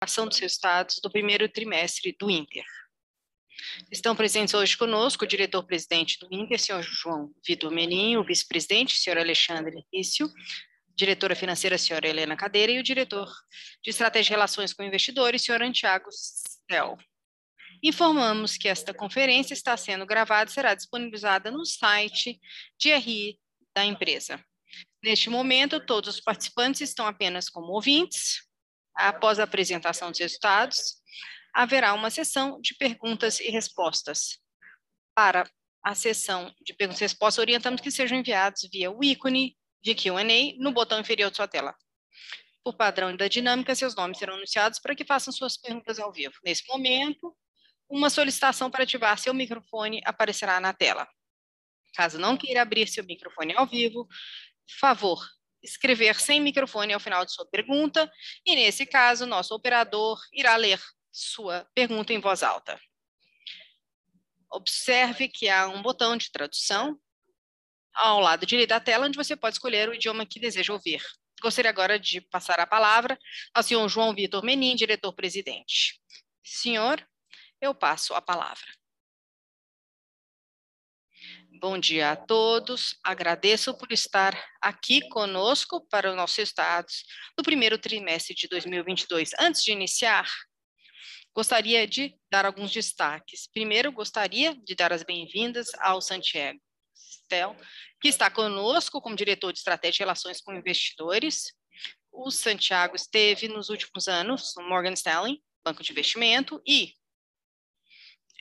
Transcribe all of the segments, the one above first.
ação dos resultados do primeiro trimestre do Inter. Estão presentes hoje conosco o diretor-presidente do Inter, senhor João Vitor Meninho, o vice-presidente, senhor Alexandre Rício, diretora financeira, senhora Helena Cadeira, e o diretor de Estratégia e Relações com Investidores, senhor Antiago Stel. Informamos que esta conferência está sendo gravada e será disponibilizada no site de RI da empresa. Neste momento, todos os participantes estão apenas como ouvintes. Após a apresentação dos resultados, haverá uma sessão de perguntas e respostas. Para a sessão de perguntas e respostas, orientamos que sejam enviados via o ícone de Q&A no botão inferior de sua tela. Por padrão da dinâmica, seus nomes serão anunciados para que façam suas perguntas ao vivo. Nesse momento, uma solicitação para ativar seu microfone aparecerá na tela. Caso não queira abrir seu microfone ao vivo, favor escrever sem microfone ao final de sua pergunta, e nesse caso, nosso operador irá ler sua pergunta em voz alta. Observe que há um botão de tradução ao lado direito da tela, onde você pode escolher o idioma que deseja ouvir. Gostaria agora de passar a palavra ao senhor João Vitor Menin, diretor-presidente. Senhor, eu passo a palavra. Bom dia a todos. Agradeço por estar aqui conosco para os nossos resultados do primeiro trimestre de 2022. Antes de iniciar, gostaria de dar alguns destaques. Primeiro, gostaria de dar as bem-vindas ao Santiago Stel, que está conosco como diretor de estratégia e relações com investidores. O Santiago esteve nos últimos anos no Morgan Stanley, banco de investimento, e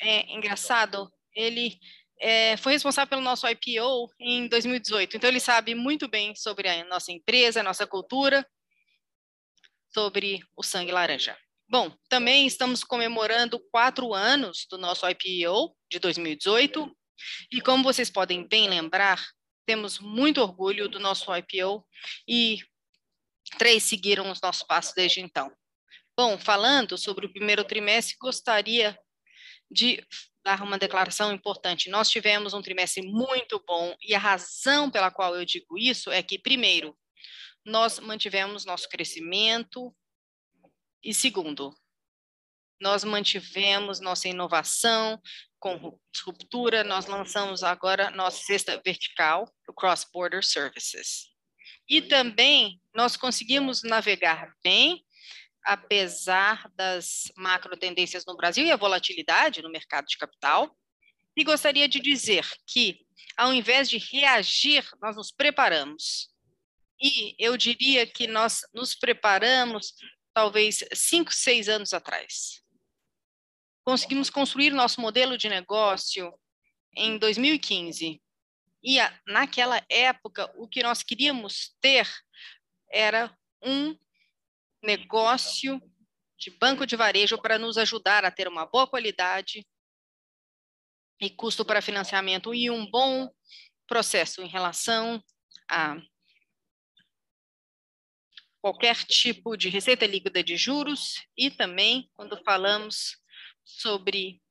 é engraçado, ele é, foi responsável pelo nosso IPO em 2018. Então, ele sabe muito bem sobre a nossa empresa, a nossa cultura, sobre o sangue laranja. Bom, também estamos comemorando quatro anos do nosso IPO de 2018. E como vocês podem bem lembrar, temos muito orgulho do nosso IPO e três seguiram os nossos passos desde então. Bom, falando sobre o primeiro trimestre, gostaria de dar uma declaração importante. Nós tivemos um trimestre muito bom e a razão pela qual eu digo isso é que, primeiro, nós mantivemos nosso crescimento e, segundo, nós mantivemos nossa inovação com ruptura, nós lançamos agora nossa cesta vertical, o Cross Border Services. E também nós conseguimos navegar bem apesar das macro tendências no Brasil e a volatilidade no mercado de capital. E gostaria de dizer que, ao invés de reagir, nós nos preparamos. E eu diria que nós nos preparamos talvez cinco, seis anos atrás. Conseguimos construir nosso modelo de negócio em 2015. E naquela época, o que nós queríamos ter era um negócio de banco de varejo para nos ajudar a ter uma boa qualidade e custo para financiamento e um bom processo em relação a qualquer tipo de receita líquida de juros e também quando falamos sobre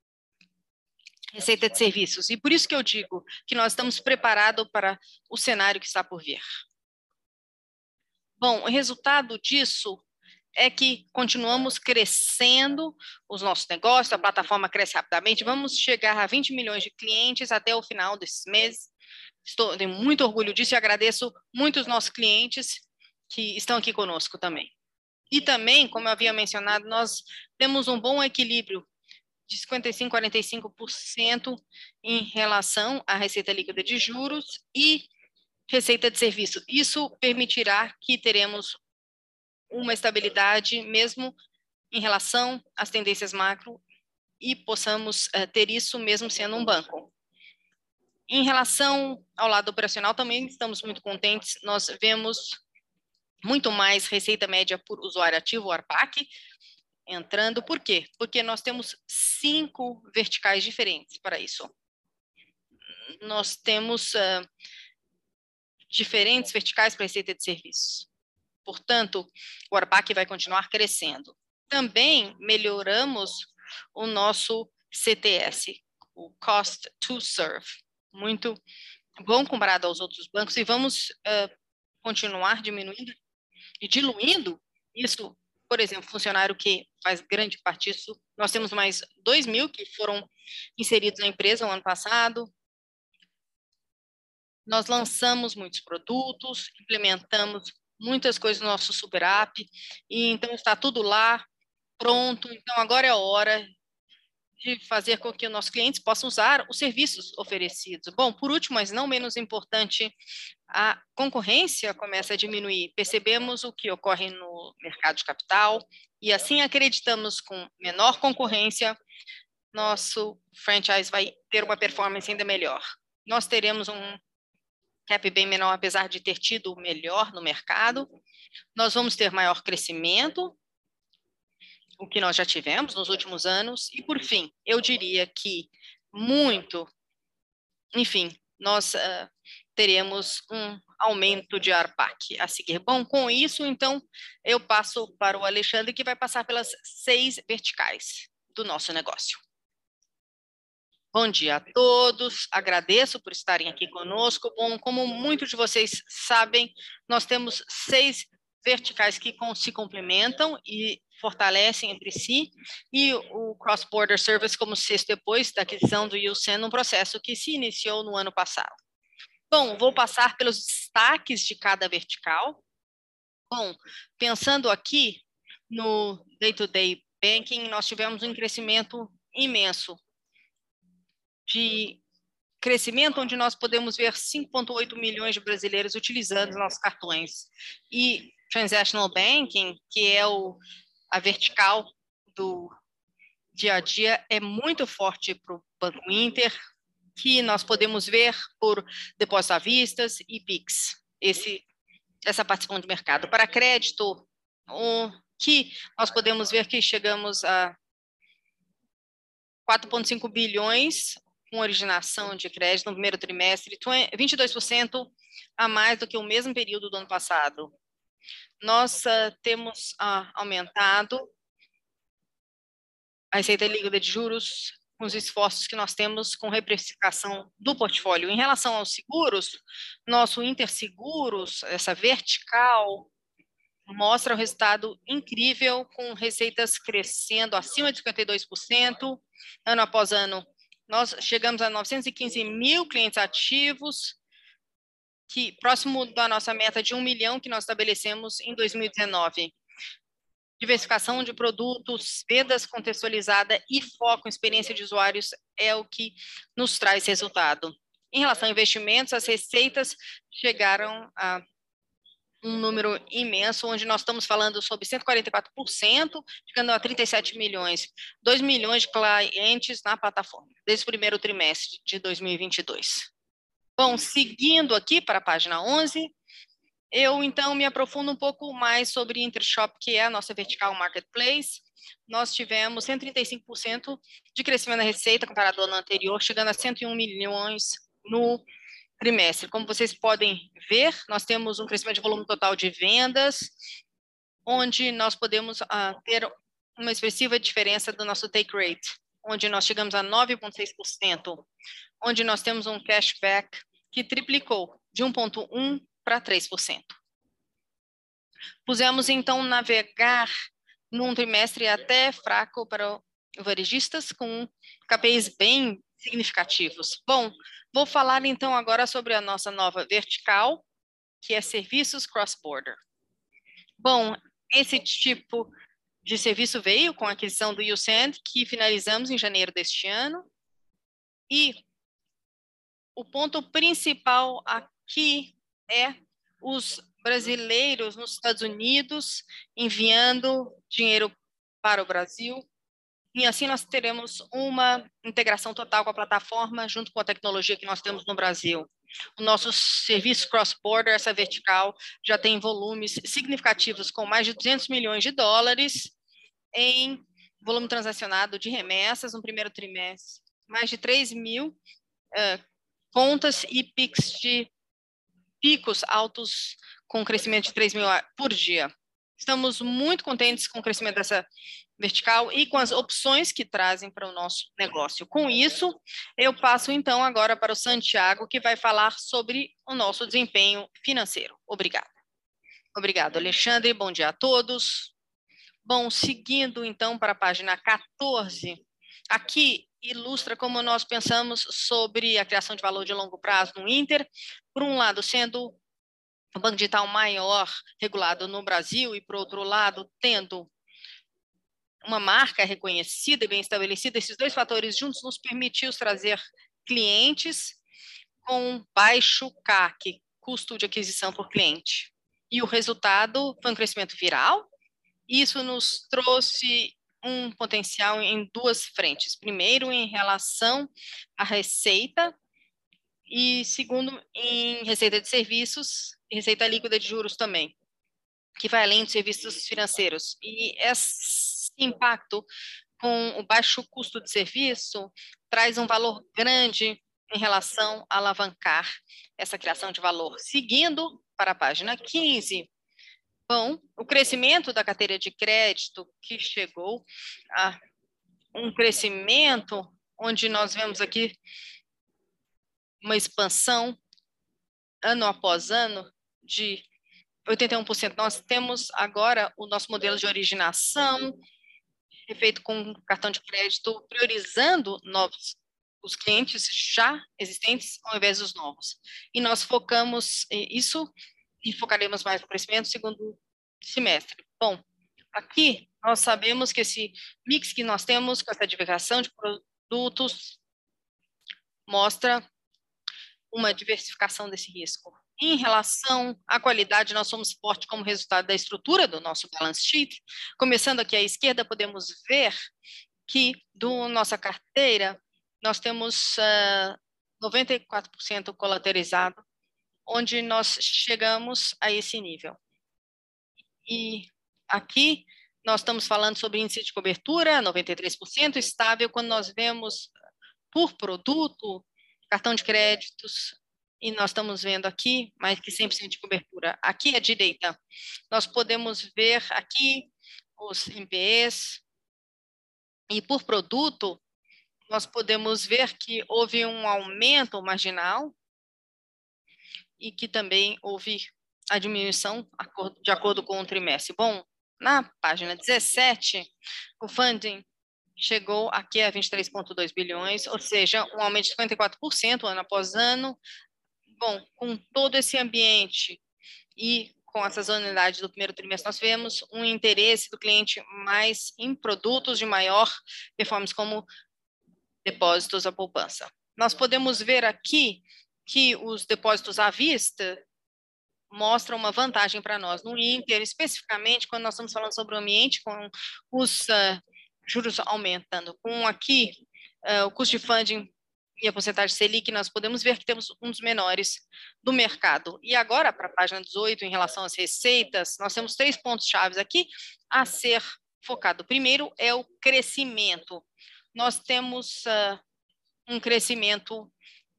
receita de serviços. E por isso que eu digo que nós estamos preparados para o cenário que está por vir. Bom, o resultado disso é que continuamos crescendo os nossos negócios, a plataforma cresce rapidamente, vamos chegar a 20 milhões de clientes até o final desse mês. Estou tenho muito orgulho disso e agradeço muito os nossos clientes que estão aqui conosco também. E também, como eu havia mencionado, nós temos um bom equilíbrio de 55% a 45% em relação à receita líquida de juros e receita de serviço. Isso permitirá que teremos uma estabilidade mesmo em relação às tendências macro e possamos uh, ter isso mesmo sendo um banco. Em relação ao lado operacional, também estamos muito contentes. Nós vemos muito mais receita média por usuário ativo, o ARPAC, entrando. Por quê? Porque nós temos cinco verticais diferentes para isso. Nós temos uh, diferentes verticais para receita de serviços. Portanto, o ARPAC vai continuar crescendo. Também melhoramos o nosso CTS, o Cost to Serve, muito bom comparado aos outros bancos, e vamos uh, continuar diminuindo e diluindo isso por exemplo, funcionário que faz grande parte disso. Nós temos mais 2 mil que foram inseridos na empresa no ano passado. Nós lançamos muitos produtos, implementamos muitas coisas no nosso super app, e então está tudo lá, pronto. Então agora é a hora de fazer com que os nossos clientes possam usar os serviços oferecidos. Bom, por último, mas não menos importante, a concorrência começa a diminuir. Percebemos o que ocorre no mercado de capital e assim acreditamos com menor concorrência, nosso franchise vai ter uma performance ainda melhor. Nós teremos um cap bem menor, apesar de ter tido o melhor no mercado. Nós vamos ter maior crescimento, o que nós já tivemos nos últimos anos. E, por fim, eu diria que muito, enfim, nós uh, teremos um aumento de ARPAC a seguir. Bom, com isso, então, eu passo para o Alexandre, que vai passar pelas seis verticais do nosso negócio. Bom dia a todos, agradeço por estarem aqui conosco. Bom, como muitos de vocês sabem, nós temos seis verticais que se complementam e fortalecem entre si, e o Cross Border Service como sexto depois da aquisição do USEN, um processo que se iniciou no ano passado. Bom, vou passar pelos destaques de cada vertical. Bom, pensando aqui no day-to-day -day banking, nós tivemos um crescimento imenso de crescimento onde nós podemos ver 5,8 milhões de brasileiros utilizando os nossos cartões. E Transactional Banking, que é o, a vertical do dia a dia, é muito forte para o Banco Inter, que nós podemos ver por depósitos à vista e PIX, esse, essa participação de mercado. Para crédito, o que nós podemos ver que chegamos a 4,5 bilhões com originação de crédito no primeiro trimestre, 22% a mais do que o mesmo período do ano passado. Nós uh, temos uh, aumentado a receita líquida de juros com os esforços que nós temos com reprecificação do portfólio. Em relação aos seguros, nosso Interseguros, essa vertical, mostra um resultado incrível, com receitas crescendo acima de 52%, ano após ano. Nós chegamos a 915 mil clientes ativos, que próximo da nossa meta de um milhão que nós estabelecemos em 2019 diversificação de produtos, vendas contextualizada e foco em experiência de usuários é o que nos traz resultado. Em relação a investimentos, as receitas chegaram a um número imenso, onde nós estamos falando sobre 144%, chegando a 37 milhões, 2 milhões de clientes na plataforma, desde o primeiro trimestre de 2022. Bom, seguindo aqui para a página 11, eu, então, me aprofundo um pouco mais sobre Intershop, que é a nossa vertical marketplace. Nós tivemos 135% de crescimento na receita comparado ao ano anterior, chegando a 101 milhões no trimestre. Como vocês podem ver, nós temos um crescimento de volume total de vendas, onde nós podemos uh, ter uma expressiva diferença do nosso take rate, onde nós chegamos a 9,6%, onde nós temos um cashback que triplicou de 1,1 para 3%. Pusemos, então, navegar num trimestre até fraco para varejistas, com KPIs bem significativos. Bom, vou falar então agora sobre a nossa nova vertical, que é serviços cross-border. Bom, esse tipo de serviço veio com a aquisição do USAND, que finalizamos em janeiro deste ano. E o ponto principal aqui é os brasileiros nos Estados Unidos enviando dinheiro para o Brasil. E assim nós teremos uma integração total com a plataforma, junto com a tecnologia que nós temos no Brasil. O nosso serviço cross-border, essa vertical, já tem volumes significativos, com mais de 200 milhões de dólares em volume transacionado de remessas no primeiro trimestre, mais de 3 mil uh, contas e PIX de picos altos com crescimento de 3 mil por dia. Estamos muito contentes com o crescimento dessa vertical e com as opções que trazem para o nosso negócio. Com isso, eu passo então agora para o Santiago, que vai falar sobre o nosso desempenho financeiro. Obrigada. Obrigado, Alexandre. Bom dia a todos. Bom, seguindo então para a página 14, aqui ilustra como nós pensamos sobre a criação de valor de longo prazo no Inter, por um lado, sendo o banco digital maior regulado no Brasil e, por outro lado, tendo uma marca reconhecida e bem estabelecida, esses dois fatores juntos nos permitiu trazer clientes com baixo CAC, custo de aquisição por cliente. E o resultado foi um crescimento viral. Isso nos trouxe um potencial em duas frentes. Primeiro, em relação à receita, e segundo, em receita de serviços receita líquida de juros também, que vai além dos serviços financeiros. E esse impacto com o baixo custo de serviço traz um valor grande em relação a alavancar essa criação de valor. Seguindo para a página 15, bom, o crescimento da carteira de crédito que chegou a um crescimento onde nós vemos aqui uma expansão ano após ano de 81%. Nós temos agora o nosso modelo de originação, feito com cartão de crédito, priorizando novos os clientes já existentes ao invés dos novos. E nós focamos isso e focaremos mais no crescimento segundo semestre. Bom, aqui nós sabemos que esse mix que nós temos com essa diversificação de produtos mostra uma diversificação desse risco. Em relação à qualidade, nós somos fortes como resultado da estrutura do nosso balance sheet. Começando aqui à esquerda, podemos ver que do nossa carteira nós temos uh, 94% colateralizado, onde nós chegamos a esse nível. E aqui nós estamos falando sobre índice de cobertura, 93%, estável, quando nós vemos por produto, cartão de créditos, e nós estamos vendo aqui mais que 100% de cobertura. Aqui à direita, nós podemos ver aqui os MPEs, e por produto, nós podemos ver que houve um aumento marginal e que também houve a diminuição de acordo com o trimestre. Bom, na página 17, o funding chegou aqui a 23,2 bilhões, ou seja, um aumento de 54% ano após ano. Bom, com todo esse ambiente e com essa sazonalidade do primeiro trimestre, nós vemos um interesse do cliente mais em produtos de maior performance, como depósitos à poupança. Nós podemos ver aqui que os depósitos à vista mostram uma vantagem para nós no Inter, especificamente quando nós estamos falando sobre o ambiente com os uh, juros aumentando. Com aqui uh, o custo de funding e a porcentagem Selic, nós podemos ver que temos um dos menores do mercado. E agora, para a página 18, em relação às receitas, nós temos três pontos chaves aqui a ser focado. O primeiro é o crescimento. Nós temos uh, um crescimento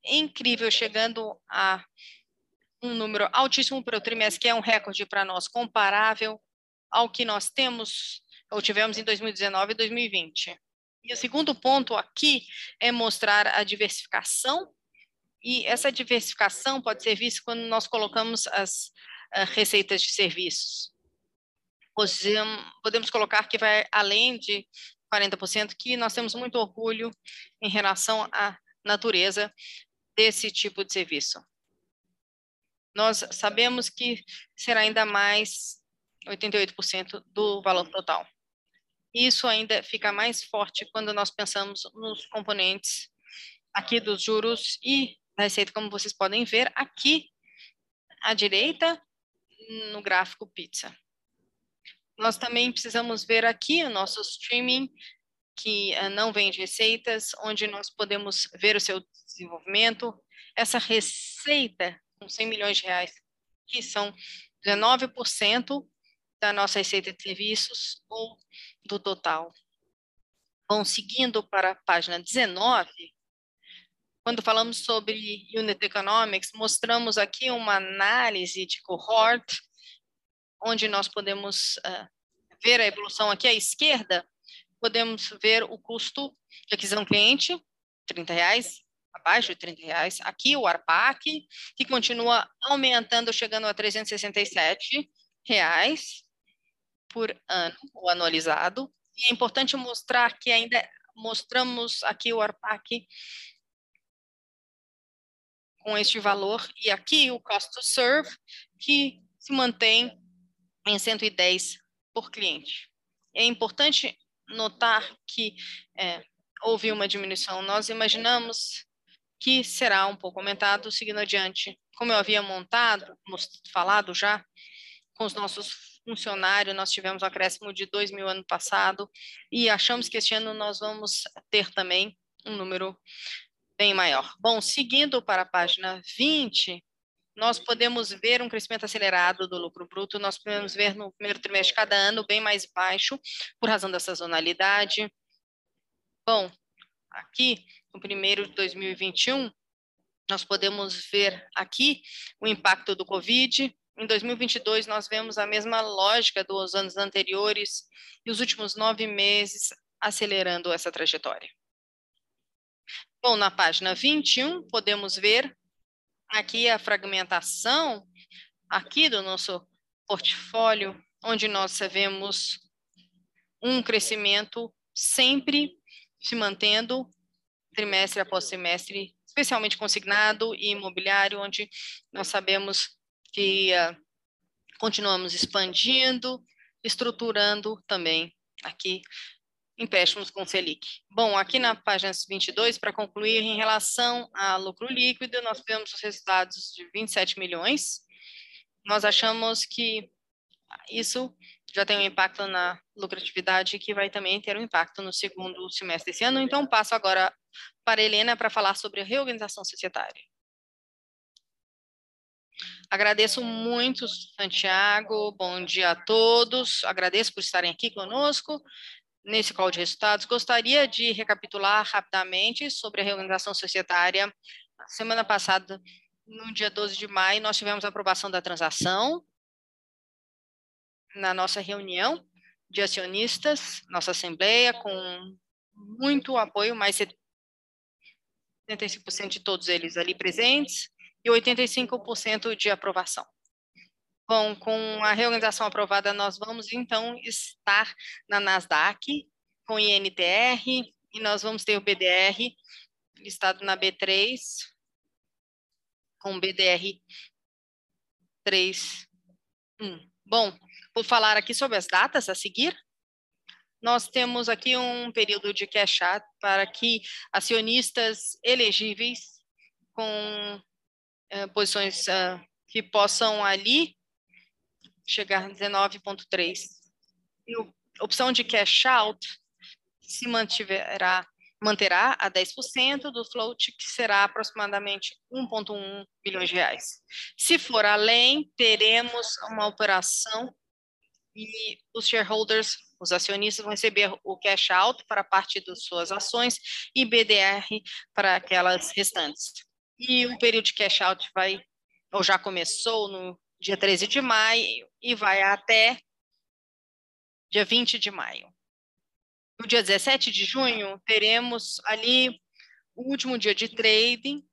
incrível, chegando a um número altíssimo para o trimestre, que é um recorde para nós, comparável ao que nós temos ou tivemos em 2019 e 2020. E o segundo ponto aqui é mostrar a diversificação, e essa diversificação pode ser vista quando nós colocamos as uh, receitas de serviços. Podemos colocar que vai além de 40%, que nós temos muito orgulho em relação à natureza desse tipo de serviço. Nós sabemos que será ainda mais 88% do valor total. Isso ainda fica mais forte quando nós pensamos nos componentes aqui dos juros e da receita, como vocês podem ver aqui à direita no gráfico pizza. Nós também precisamos ver aqui o nosso streaming, que uh, não vende receitas, onde nós podemos ver o seu desenvolvimento. Essa receita com 100 milhões de reais, que são 19% da nossa receita de serviços ou do total. Bom, seguindo para a página 19, quando falamos sobre Unit Economics, mostramos aqui uma análise de cohort, onde nós podemos uh, ver a evolução aqui à esquerda, podemos ver o custo de aquisição cliente, R$ reais, abaixo de 30 reais. Aqui o ARPAC, que continua aumentando, chegando a 367 reais por ano, o anualizado. E é importante mostrar que ainda mostramos aqui o ARPAC com este valor, e aqui o cost to serve, que se mantém em 110 por cliente. É importante notar que é, houve uma diminuição. Nós imaginamos que será um pouco aumentado seguindo adiante. Como eu havia montado, falado já, com os nossos funcionários, nós tivemos um acréscimo de 2 mil ano passado e achamos que este ano nós vamos ter também um número bem maior. Bom, seguindo para a página 20, nós podemos ver um crescimento acelerado do lucro bruto, nós podemos ver no primeiro trimestre de cada ano bem mais baixo, por razão da sazonalidade. Bom, aqui, no primeiro de 2021, nós podemos ver aqui o impacto do Covid. Em 2022, nós vemos a mesma lógica dos anos anteriores e os últimos nove meses acelerando essa trajetória. Bom, na página 21, podemos ver aqui a fragmentação aqui do nosso portfólio, onde nós vemos um crescimento sempre se mantendo trimestre após trimestre, especialmente consignado e imobiliário, onde nós sabemos que uh, continuamos expandindo, estruturando também aqui empréstimos com Selic. Bom, aqui na página 22, para concluir, em relação a lucro líquido, nós temos os resultados de 27 milhões. Nós achamos que isso já tem um impacto na lucratividade que vai também ter um impacto no segundo semestre desse ano. Então, passo agora para a Helena para falar sobre a reorganização societária. Agradeço muito, Santiago. Bom dia a todos. Agradeço por estarem aqui conosco nesse call de resultados, gostaria de recapitular rapidamente sobre a reorganização societária. Semana passada, no dia 12 de maio, nós tivemos a aprovação da transação na nossa reunião de acionistas, nossa assembleia, com muito apoio, mais 75% de todos eles ali presentes e 85% de aprovação. Bom, com a reorganização aprovada, nós vamos então estar na Nasdaq com INTR e nós vamos ter o BDR listado na B3 com BDR 3. Hum. Bom, vou falar aqui sobre as datas a seguir. Nós temos aqui um período de cash out para que acionistas elegíveis com uh, posições uh, que possam ali chegar a 19,3. E a opção de cash out se mantiverá, manterá a 10% do float, que será aproximadamente 1,1 bilhões de reais. Se for além, teremos uma operação e os shareholders, os acionistas, vão receber o cash out para parte das suas ações e BDR para aquelas restantes. E o período de cash out vai, ou já começou no dia 13 de maio e vai até dia 20 de maio. No dia 17 de junho, teremos ali o último dia de trading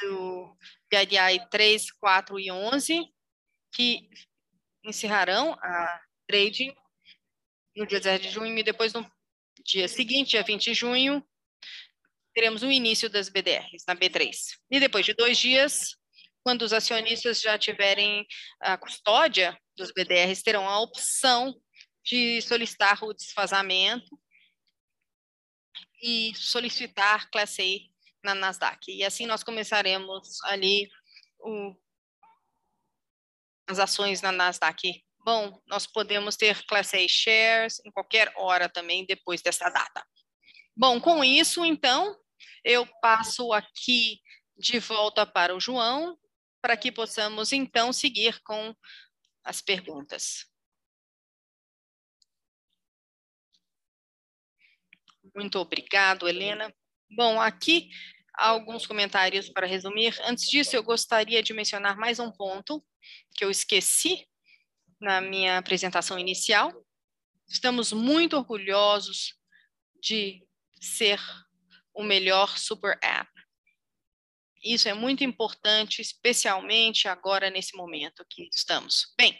do PDI 3, 4 e 11, que encerrarão a trading no dia 17 de junho e depois no dia seguinte, dia 20 de junho, teremos o início das BDRs na B3. E depois de dois dias, quando os acionistas já tiverem a custódia dos BDRs, terão a opção de solicitar o desfazamento e solicitar Class A na Nasdaq. E assim nós começaremos ali o, as ações na Nasdaq. Bom, nós podemos ter Class A shares em qualquer hora também depois dessa data. Bom, com isso, então, eu passo aqui de volta para o João para que possamos então seguir com as perguntas. Muito obrigado, Helena. Bom, aqui alguns comentários para resumir. Antes disso, eu gostaria de mencionar mais um ponto que eu esqueci na minha apresentação inicial. Estamos muito orgulhosos de ser o melhor super app isso é muito importante, especialmente agora nesse momento que estamos. Bem,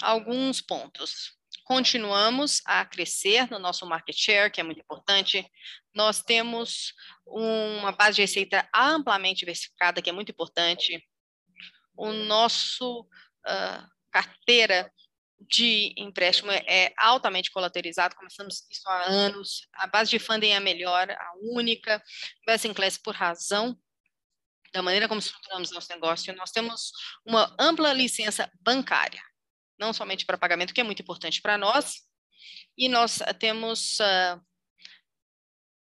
alguns pontos. Continuamos a crescer no nosso market share, que é muito importante. Nós temos uma base de receita amplamente diversificada, que é muito importante. O nosso uh, carteira de empréstimo é altamente colateralizado, começamos isso há anos. A base de funding é a melhor, a única, best in class por razão da maneira como estruturamos nosso negócio. Nós temos uma ampla licença bancária, não somente para pagamento, que é muito importante para nós, e nós temos uh,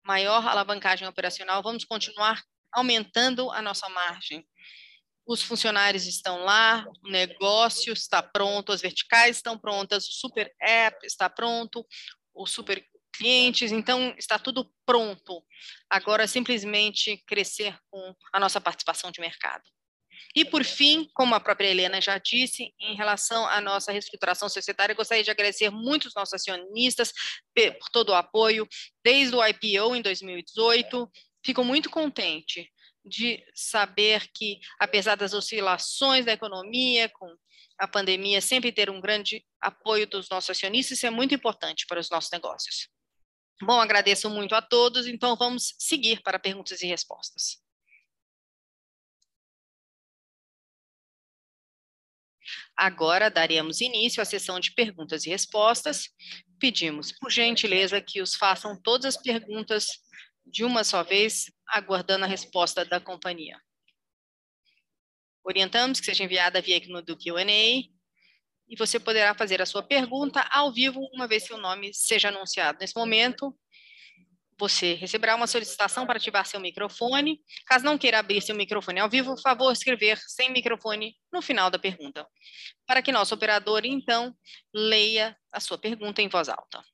maior alavancagem operacional. Vamos continuar aumentando a nossa margem os funcionários estão lá, o negócio está pronto, as verticais estão prontas, o super app está pronto, o super clientes, então está tudo pronto. Agora simplesmente crescer com a nossa participação de mercado. E por fim, como a própria Helena já disse, em relação à nossa reestruturação societária, gostaria de agradecer muito os nossos acionistas por todo o apoio, desde o IPO em 2018. Fico muito contente de saber que, apesar das oscilações da economia, com a pandemia, sempre ter um grande apoio dos nossos acionistas, isso é muito importante para os nossos negócios. Bom, agradeço muito a todos, então vamos seguir para perguntas e respostas. Agora daremos início à sessão de perguntas e respostas. Pedimos, por gentileza, que os façam todas as perguntas de uma só vez, aguardando a resposta da companhia. Orientamos que seja enviada via do Q&A e você poderá fazer a sua pergunta ao vivo uma vez que o nome seja anunciado. Nesse momento, você receberá uma solicitação para ativar seu microfone. Caso não queira abrir seu microfone ao vivo, por favor, escrever sem microfone no final da pergunta, para que nosso operador, então, leia a sua pergunta em voz alta.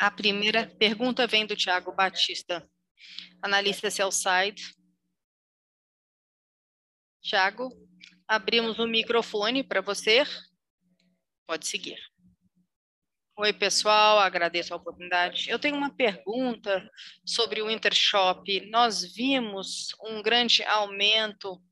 A primeira pergunta vem do Tiago Batista, analista Cellside. Tiago, abrimos o microfone para você. Pode seguir. Oi, pessoal, agradeço a oportunidade. Eu tenho uma pergunta sobre o Intershop. Nós vimos um grande aumento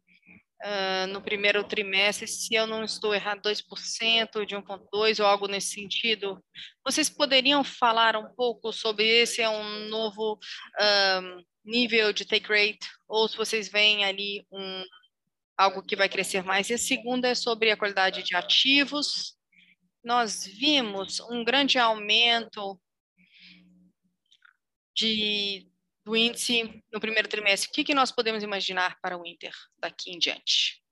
uh, no primeiro trimestre, se eu não estou errado, 2% de 1,2% ou algo nesse sentido. Vocês poderiam falar um pouco sobre esse é um novo uh, nível de take rate, ou se vocês veem ali um, algo que vai crescer mais. E a segunda é sobre a qualidade de ativos. Nós vimos um grande aumento de do índice no primeiro trimestre, o que, que nós podemos imaginar para o Inter daqui em diante?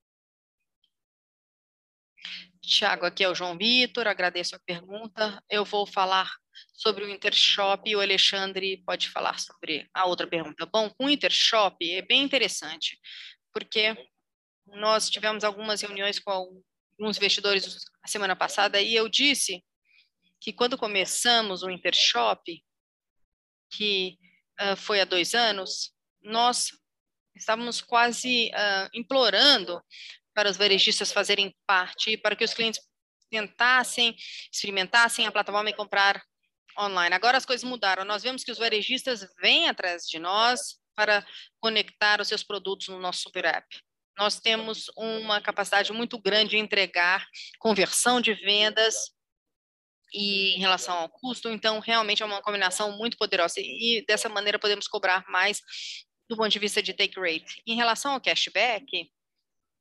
Tiago, aqui é o João Vitor, agradeço a pergunta. Eu vou falar sobre o Intershop e o Alexandre pode falar sobre a outra pergunta. Bom, o Intershop é bem interessante, porque nós tivemos algumas reuniões com alguns investidores a semana passada e eu disse que quando começamos o Intershop, que uh, foi há dois anos, nós estávamos quase uh, implorando para os varejistas fazerem parte, para que os clientes tentassem, experimentassem a plataforma e comprar online. Agora as coisas mudaram. Nós vemos que os varejistas vêm atrás de nós para conectar os seus produtos no nosso super app. Nós temos uma capacidade muito grande de entregar conversão de vendas e em relação ao custo, então realmente é uma combinação muito poderosa e dessa maneira podemos cobrar mais do ponto de vista de take rate. Em relação ao cashback,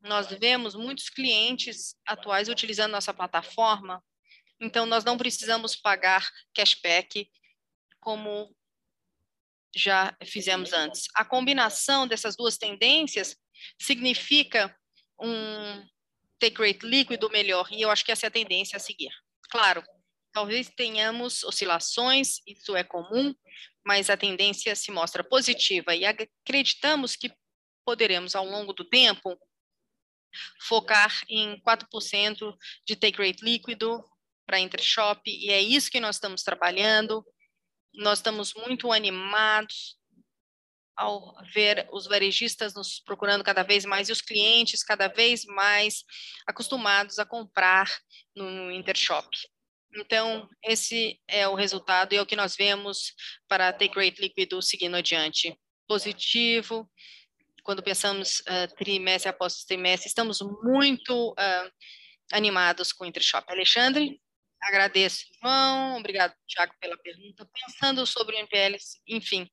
nós vemos muitos clientes atuais utilizando nossa plataforma, então nós não precisamos pagar cashback como já fizemos antes. A combinação dessas duas tendências significa um take rate líquido melhor, e eu acho que essa é a tendência a seguir. Claro, Talvez tenhamos oscilações, isso é comum, mas a tendência se mostra positiva e acreditamos que poderemos, ao longo do tempo, focar em 4% de take rate líquido para Intershop, e é isso que nós estamos trabalhando. Nós estamos muito animados ao ver os varejistas nos procurando cada vez mais e os clientes cada vez mais acostumados a comprar no Intershop. Então, esse é o resultado e é o que nós vemos para a Take Rate líquido seguindo adiante. Positivo, quando pensamos uh, trimestre após trimestre, estamos muito uh, animados com o Intershop. Alexandre, agradeço, João, obrigado, Tiago, pela pergunta. Pensando sobre o MPLs, enfim,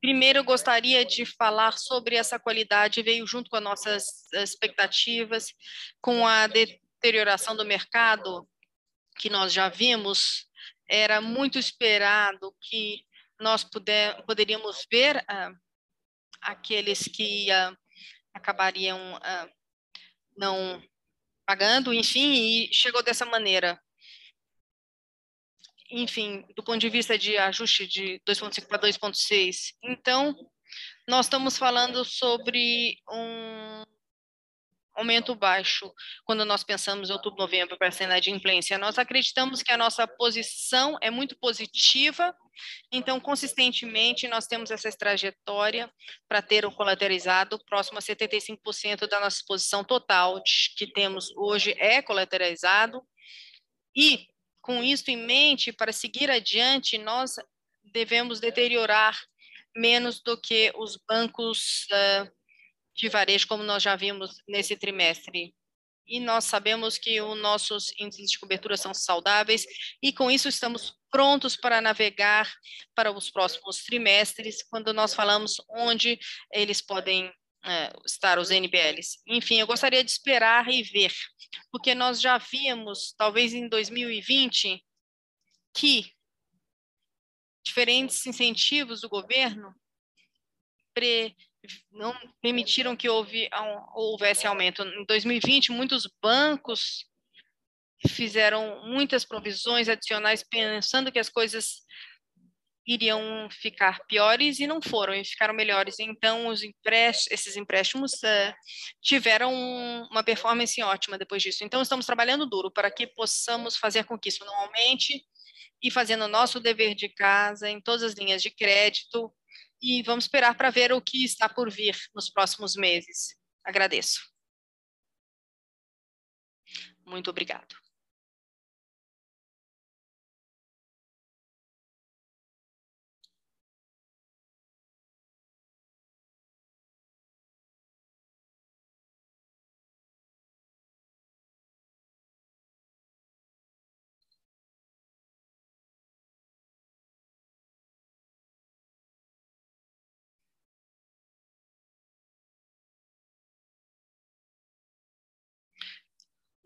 primeiro eu gostaria de falar sobre essa qualidade, veio junto com as nossas expectativas, com a deterioração do mercado, que nós já vimos, era muito esperado que nós puder, poderíamos ver uh, aqueles que uh, acabariam uh, não pagando, enfim, e chegou dessa maneira. Enfim, do ponto de vista de ajuste de 2.5 para 2.6. Então, nós estamos falando sobre um aumento baixo quando nós pensamos em outubro, novembro para cena de implência. Nós acreditamos que a nossa posição é muito positiva, então, consistentemente, nós temos essa trajetória para ter o colateralizado próximo a 75% da nossa exposição total que temos hoje é colateralizado. E, com isso em mente, para seguir adiante, nós devemos deteriorar menos do que os bancos uh, de varejo, como nós já vimos nesse trimestre. E nós sabemos que os nossos índices de cobertura são saudáveis, e com isso estamos prontos para navegar para os próximos trimestres, quando nós falamos onde eles podem é, estar, os NPLs. Enfim, eu gostaria de esperar e ver, porque nós já vimos, talvez em 2020, que diferentes incentivos do governo pre não permitiram que houve, houvesse aumento. Em 2020, muitos bancos fizeram muitas provisões adicionais pensando que as coisas iriam ficar piores e não foram, e ficaram melhores. Então, os empréstimos, esses empréstimos uh, tiveram uma performance ótima depois disso. Então, estamos trabalhando duro para que possamos fazer com que isso não aumente e fazendo o nosso dever de casa em todas as linhas de crédito, e vamos esperar para ver o que está por vir nos próximos meses. Agradeço. Muito obrigado.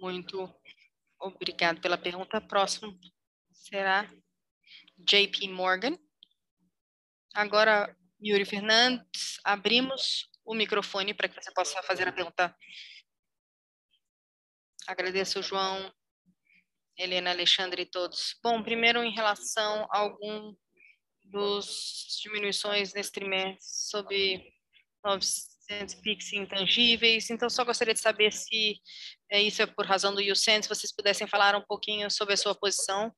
Muito obrigado pela pergunta. Próximo será JP Morgan. Agora, Yuri Fernandes, abrimos o microfone para que você possa fazer a pergunta. Agradeço, João, Helena, Alexandre e todos. Bom, primeiro em relação a algum dos diminuições nesse trimestre sobre novos PIX intangíveis. Então, só gostaria de saber se isso é por razão do USEN, se vocês pudessem falar um pouquinho sobre a sua posição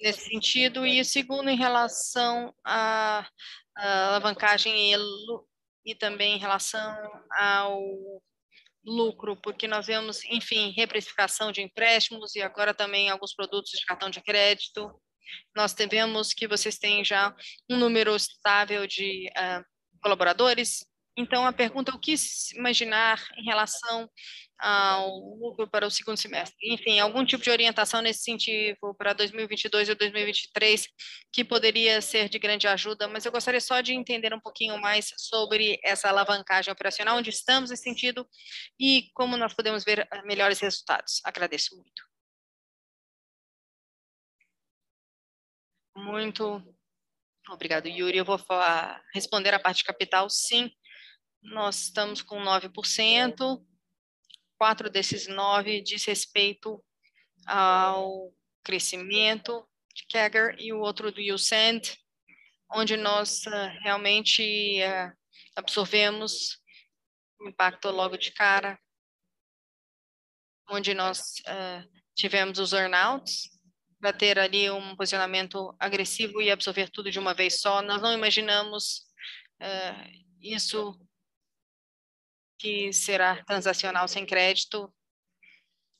nesse sentido. E segundo, em relação à, alavancagem e, e também em relação ao lucro, porque nós vemos, enfim, reprecificação de empréstimos e agora também alguns produtos de cartão de crédito. Nós devemos que vocês têm já um número estável de uh, colaboradores então, a pergunta o que imaginar em relação ao lucro para o segundo semestre? Enfim, algum tipo de orientação nesse sentido para 2022 e 2023 que poderia ser de grande ajuda, mas eu gostaria só de entender um pouquinho mais sobre essa alavancagem operacional, onde estamos nesse sentido e como nós podemos ver melhores resultados. Agradeço muito. Muito obrigado, Yuri. Eu vou responder a parte capital, sim nós estamos com 9%, quatro desses nove diz respeito ao crescimento de Kaggle e o outro do USAND, onde nós uh, realmente uh, absorvemos o impacto logo de cara, onde nós uh, tivemos os earnouts, para ter ali um posicionamento agressivo e absorver tudo de uma vez só. Nós não imaginamos isso que será transacional sem crédito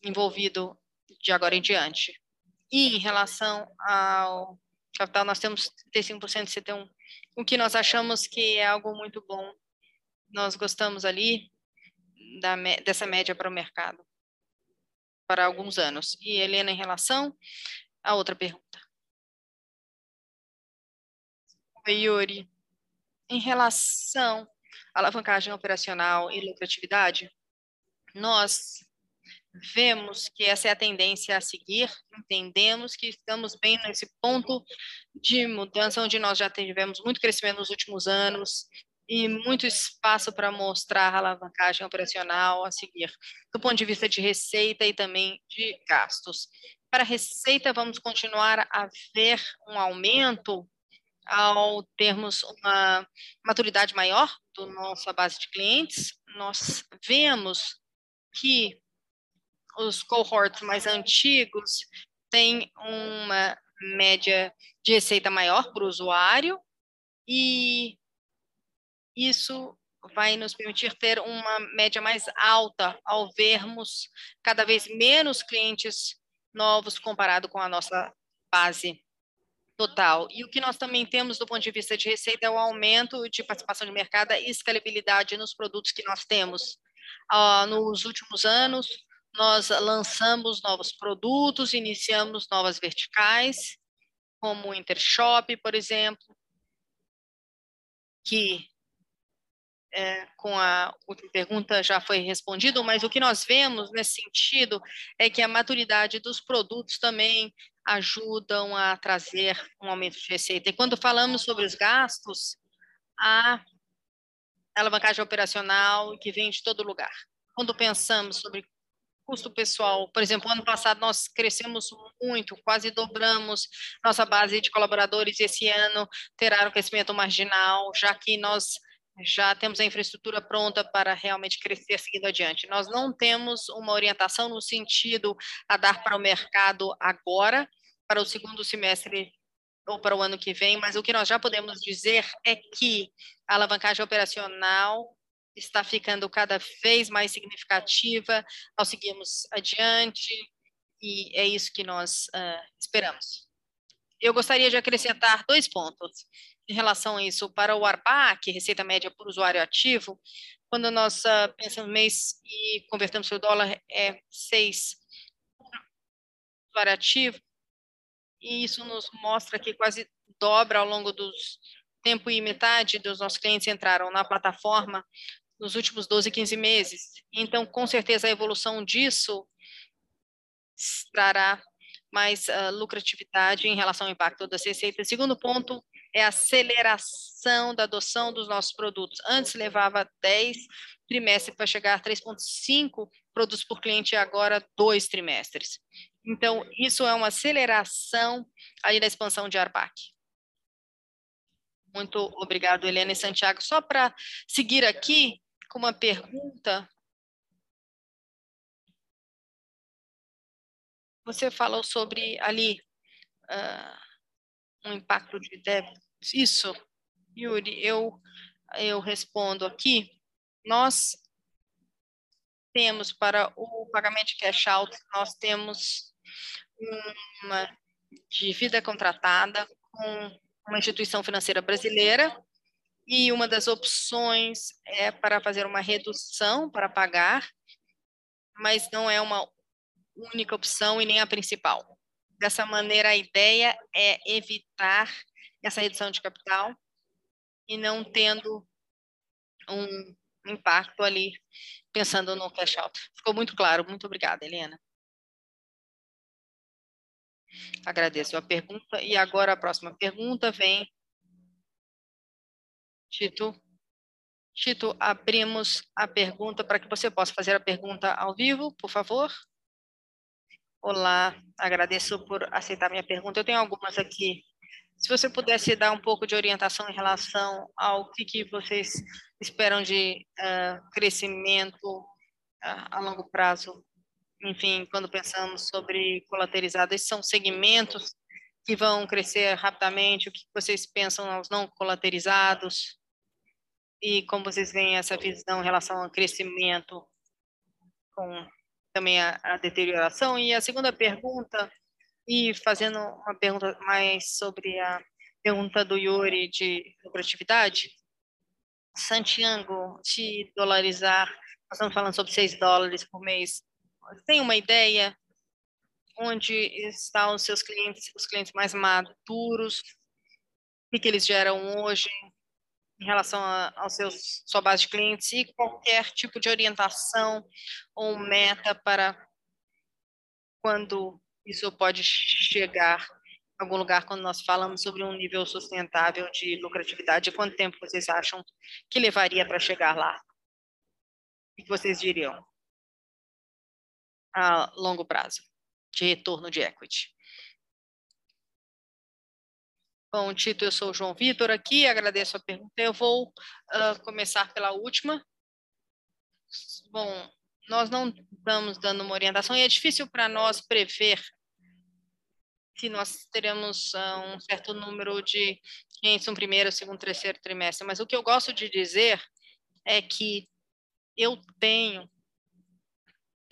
envolvido de agora em diante. E em relação ao capital, nós temos 35% de CT1, o que nós achamos que é algo muito bom. Nós gostamos ali da, dessa média para o mercado para alguns anos. E Helena, em relação à outra pergunta. Oi, Yuri. Em relação alavancagem operacional e lucratividade, nós vemos que essa é a tendência a seguir, entendemos que estamos bem nesse ponto de mudança, onde nós já tivemos muito crescimento nos últimos anos e muito espaço para mostrar a alavancagem operacional a seguir, do ponto de vista de receita e também de gastos. Para a receita, vamos continuar a ver um aumento ao termos uma maturidade maior do nossa base de clientes. Nós vemos que os cohorts mais antigos têm uma média de receita maior para o usuário e isso vai nos permitir ter uma média mais alta ao vermos cada vez menos clientes novos comparado com a nossa base total. E o que nós também temos do ponto de vista de receita é o aumento de participação de mercado e escalabilidade nos produtos que nós temos. Uh, nos últimos anos, nós lançamos novos produtos, iniciamos novas verticais, como o Intershop, por exemplo, que é, com a última pergunta já foi respondido, mas o que nós vemos nesse sentido é que a maturidade dos produtos também ajudam a trazer um aumento de receita. E quando falamos sobre os gastos, a alavancagem operacional que vem de todo lugar. Quando pensamos sobre custo pessoal. Por exemplo, ano passado nós crescemos muito, quase dobramos nossa base de colaboradores esse ano terá um crescimento marginal, já que nós já temos a infraestrutura pronta para realmente crescer seguindo adiante. Nós não temos uma orientação no sentido a dar para o mercado agora, para o segundo semestre ou para o ano que vem, mas o que nós já podemos dizer é que a alavancagem operacional está ficando cada vez mais significativa ao seguirmos adiante, e é isso que nós uh, esperamos. Eu gostaria de acrescentar dois pontos em relação a isso. Para o ARPAC, receita média por usuário ativo, quando nós uh, pensamos mês e convertemos o dólar, é 6 usuário ativo, e isso nos mostra que quase dobra ao longo dos tempo e metade dos nossos clientes entraram na plataforma nos últimos 12, 15 meses. Então, com certeza, a evolução disso trará mais uh, lucratividade em relação ao impacto das receitas. Segundo ponto é a aceleração da adoção dos nossos produtos. Antes levava 10 trimestres para chegar a 3,5 produtos por cliente, e agora dois trimestres. Então, isso é uma aceleração aí da expansão de ARPAC. Muito obrigado, Helena e Santiago. Só para seguir aqui, com uma pergunta. Você falou sobre ali uh, um impacto de débitos. Isso, Yuri, eu, eu respondo aqui. Nós temos para o pagamento de cash out, nós temos uma dívida contratada com uma instituição financeira brasileira e uma das opções é para fazer uma redução para pagar, mas não é uma única opção e nem a principal. Dessa maneira, a ideia é evitar essa redução de capital e não tendo um impacto ali, pensando no cash out. Ficou muito claro. Muito obrigada, Helena. Agradeço a pergunta. E agora a próxima pergunta vem Tito. Tito, abrimos a pergunta para que você possa fazer a pergunta ao vivo, por favor. Olá, agradeço por aceitar minha pergunta. Eu tenho algumas aqui. Se você pudesse dar um pouco de orientação em relação ao que, que vocês esperam de uh, crescimento uh, a longo prazo, enfim, quando pensamos sobre colaterizados, são segmentos que vão crescer rapidamente, o que vocês pensam aos não colaterizados? e como vocês veem essa visão em relação ao crescimento com também a, a deterioração. E a segunda pergunta, e fazendo uma pergunta mais sobre a pergunta do Yuri de lucratividade, Santiago, se dolarizar, nós estamos falando sobre 6 dólares por mês, tem uma ideia onde estão os seus clientes, os clientes mais maduros, o que, eles geram hoje em relação aos seus sua base de clientes e qualquer tipo de orientação ou meta para quando isso pode chegar a algum lugar quando nós falamos sobre um nível sustentável de lucratividade, quanto tempo vocês acham que levaria para chegar lá? O que vocês diriam? A longo prazo de retorno de equity. Bom, Tito, eu sou o João Vitor aqui, agradeço a pergunta. Eu vou uh, começar pela última. Bom, nós não estamos dando uma orientação e é difícil para nós prever se nós teremos uh, um certo número de clientes no primeiro, segundo, terceiro trimestre. Mas o que eu gosto de dizer é que eu tenho,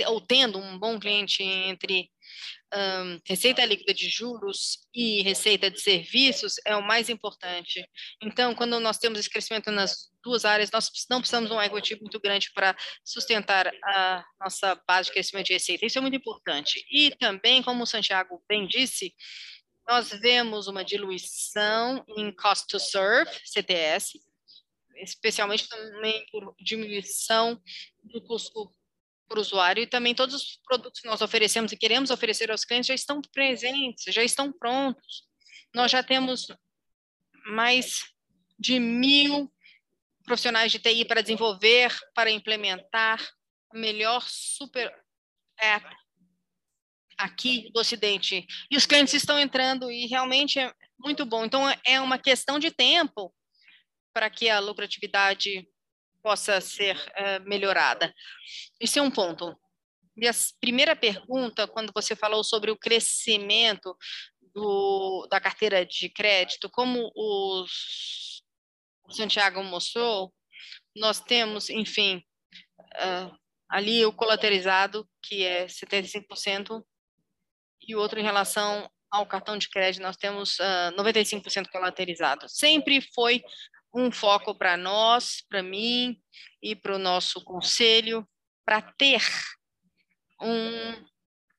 ou tendo um bom cliente entre um, receita líquida de juros e receita de serviços é o mais importante. Então, quando nós temos esse crescimento nas duas áreas, nós não precisamos de um equity muito grande para sustentar a nossa base de crescimento de receita. Isso é muito importante. E também, como o Santiago bem disse, nós vemos uma diluição em cost to serve, CTS, especialmente também por diminuição do custo o usuário e também todos os produtos que nós oferecemos e queremos oferecer aos clientes já estão presentes, já estão prontos. Nós já temos mais de mil profissionais de TI para desenvolver, para implementar o melhor super app aqui do Ocidente. E os clientes estão entrando e realmente é muito bom. Então, é uma questão de tempo para que a lucratividade possa ser uh, melhorada. Esse é um ponto. E a primeira pergunta, quando você falou sobre o crescimento do, da carteira de crédito, como os, o Santiago mostrou, nós temos, enfim, uh, ali o colateralizado, que é 75%, e o outro em relação ao cartão de crédito, nós temos uh, 95% colateralizado. Sempre foi um foco para nós, para mim e para o nosso conselho, para ter um,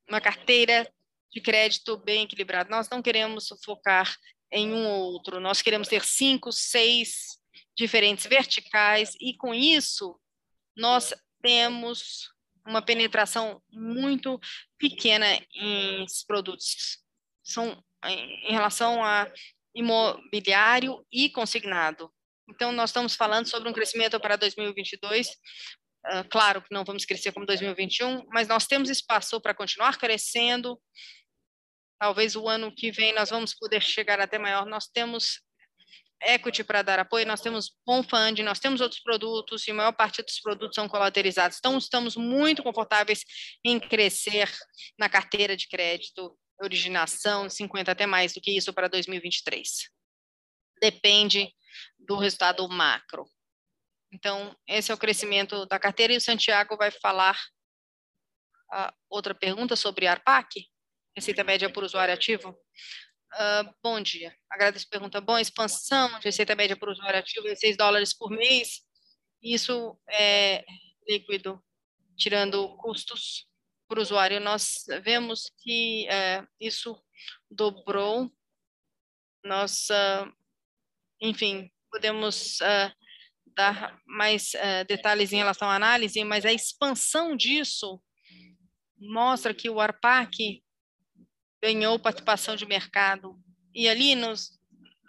uma carteira de crédito bem equilibrada. Nós não queremos focar em um ou outro, nós queremos ter cinco, seis diferentes verticais e com isso nós temos uma penetração muito pequena em produtos. São em relação a imobiliário e consignado. Então, nós estamos falando sobre um crescimento para 2022. Uh, ah, claro que não vamos crescer como 2021, mas nós temos espaço para continuar crescendo. Talvez o ano que vem nós vamos poder chegar até maior. Nós temos equity para dar apoio, nós temos bom funding, nós temos outros produtos e a maior parte dos produtos são colateralizados. Então, estamos muito confortáveis em crescer na carteira de crédito, originação, 50 até mais do que isso para 2023. Depende do resultado macro. Então, esse é o crescimento da carteira e o Santiago vai falar a outra pergunta sobre ARPAC, receita média por usuário ativo. Uh, bom dia, agradeço a pergunta. Bom, expansão de receita média por usuário ativo em 6 dólares por mês, isso é líquido, tirando custos por usuário. Nós vemos que uh, isso dobrou, nós, uh, enfim, podemos uh, dar mais uh, detalhes em relação à análise, mas a expansão disso mostra que o ARPAC ganhou participação de mercado. E ali nos,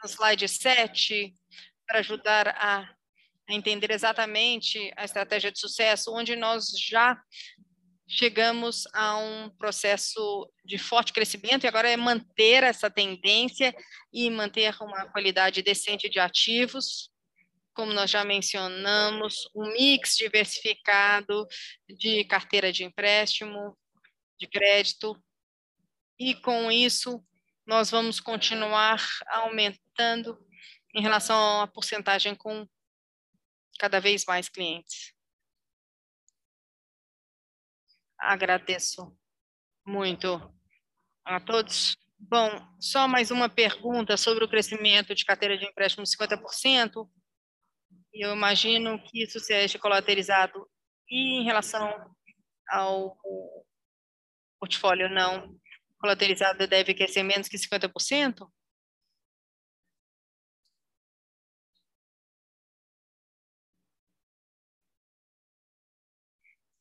no slide 7, para ajudar a, a entender exatamente a estratégia de sucesso, onde nós já chegamos a um processo de forte crescimento e agora é manter essa tendência e manter uma qualidade decente de ativos, como nós já mencionamos, um mix diversificado de carteira de empréstimo, de crédito, e com isso nós vamos continuar aumentando em relação à porcentagem com cada vez mais clientes. Agradeço muito a todos. Bom, só mais uma pergunta sobre o crescimento de carteira de empréstimo 50%. Eu imagino que isso seja colateralizado e em relação ao portfólio não colateralizado deve crescer menos que 50%?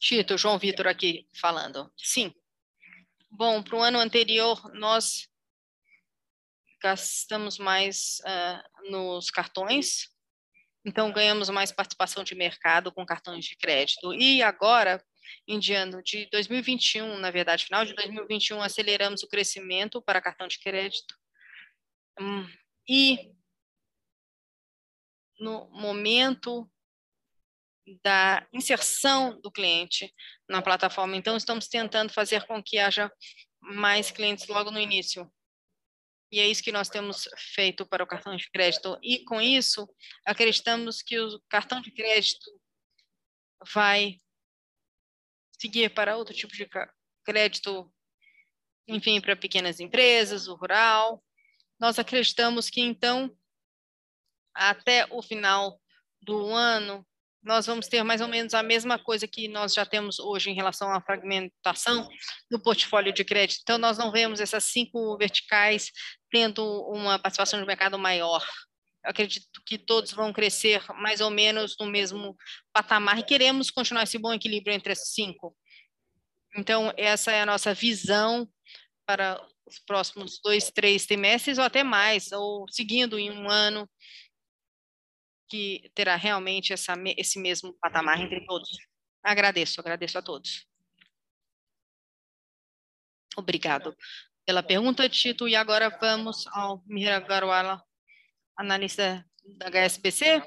Tito, João Vitor aqui falando. Sim. Bom, para o ano anterior, nós gastamos mais uh, nos cartões, então ganhamos mais participação de mercado com cartões de crédito. E agora, em diante de 2021, na verdade, final de 2021, aceleramos o crescimento para cartão de crédito. Hum, e no momento da inserção do cliente na plataforma. Então, estamos tentando fazer com que haja mais clientes logo no início. E é isso que nós temos feito para o cartão de crédito. E, com isso, acreditamos que o cartão de crédito vai seguir para outro tipo de crédito, enfim, para pequenas empresas, o rural. Nós acreditamos que, então, até o final do ano, nós vamos ter mais ou menos a mesma coisa que nós já temos hoje em relação à fragmentação do portfólio de crédito. Então, nós não vemos essas cinco verticais tendo uma participação de mercado maior. Eu acredito que todos vão crescer mais ou menos no mesmo patamar e queremos continuar esse bom equilíbrio entre as cinco. Então, essa é a nossa visão para os próximos dois, três trimestres ou até mais, ou seguindo em um ano que terá realmente essa, esse mesmo patamar entre todos. Agradeço, agradeço a todos. Obrigado pela pergunta, Tito. E agora vamos ao Mira Garuala, analista da HSBC.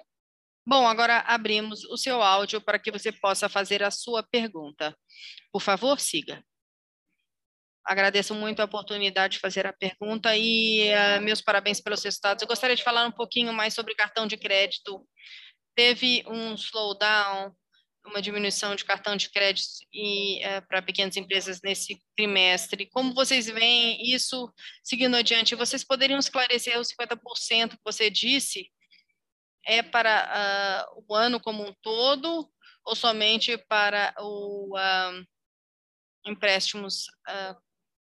Bom, agora abrimos o seu áudio para que você possa fazer a sua pergunta. Por favor, siga. Agradeço muito a oportunidade de fazer a pergunta e uh, meus parabéns pelos resultados. Eu gostaria de falar um pouquinho mais sobre cartão de crédito. Teve um slowdown, uma diminuição de cartão de crédito e uh, para pequenas empresas nesse trimestre. Como vocês veem isso seguindo adiante? Vocês poderiam esclarecer os 50% que você disse? É para uh, o ano como um todo ou somente para o empréstimos uh,